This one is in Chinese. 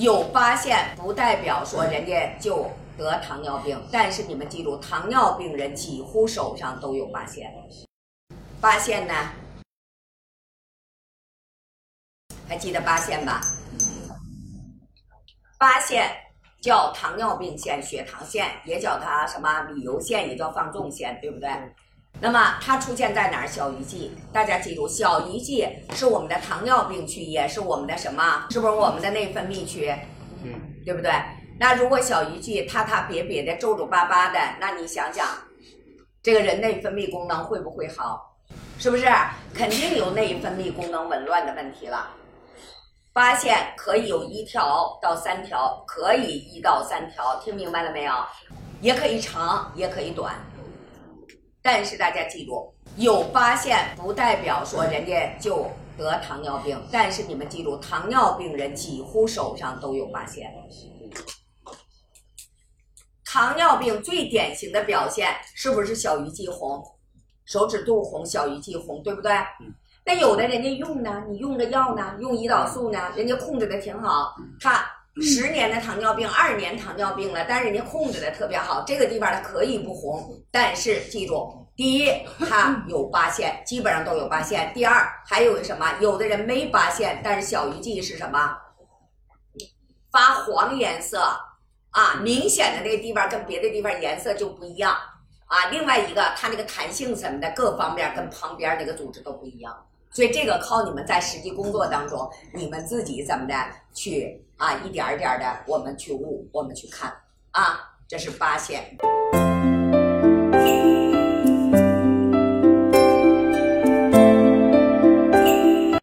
有八线不代表说人家就得糖尿病，但是你们记住，糖尿病人几乎手上都有八线。八线呢？还记得八线吧？八线叫糖尿病线、血糖线，也叫它什么旅游线，也叫放纵线，对不对？那么它出现在哪儿？小鱼际，大家记住，小鱼际是我们的糖尿病区，也是我们的什么？是不是我们的内分泌区？嗯，对不对？那如果小鱼际塌塌瘪瘪的、皱皱巴巴的，那你想想，这个人内分泌功能会不会好？是不是？肯定有内分泌功能紊乱的问题了。发现可以有一条到三条，可以一到三条，听明白了没有？也可以长，也可以短。但是大家记住，有发现不代表说人家就得糖尿病。但是你们记住，糖尿病人几乎手上都有发现。糖尿病最典型的表现是不是小鱼际红、手指肚红、小鱼际红，对不对？那有的人家用呢，你用着药呢，用胰岛素呢，人家控制的挺好，他十年的糖尿病，二年糖尿病了，但是人家控制的特别好，这个地方它可以不红，但是记住，第一，它有八线，基本上都有八线；第二，还有什么？有的人没八线，但是小鱼际是什么？发黄颜色啊，明显的那个地方跟别的地方颜色就不一样啊。另外一个，它那个弹性什么的各方面跟旁边那个组织都不一样。所以这个靠你们在实际工作当中，你们自己怎么的去啊，一点儿一点儿的我们去悟，我们去看啊，这是八线。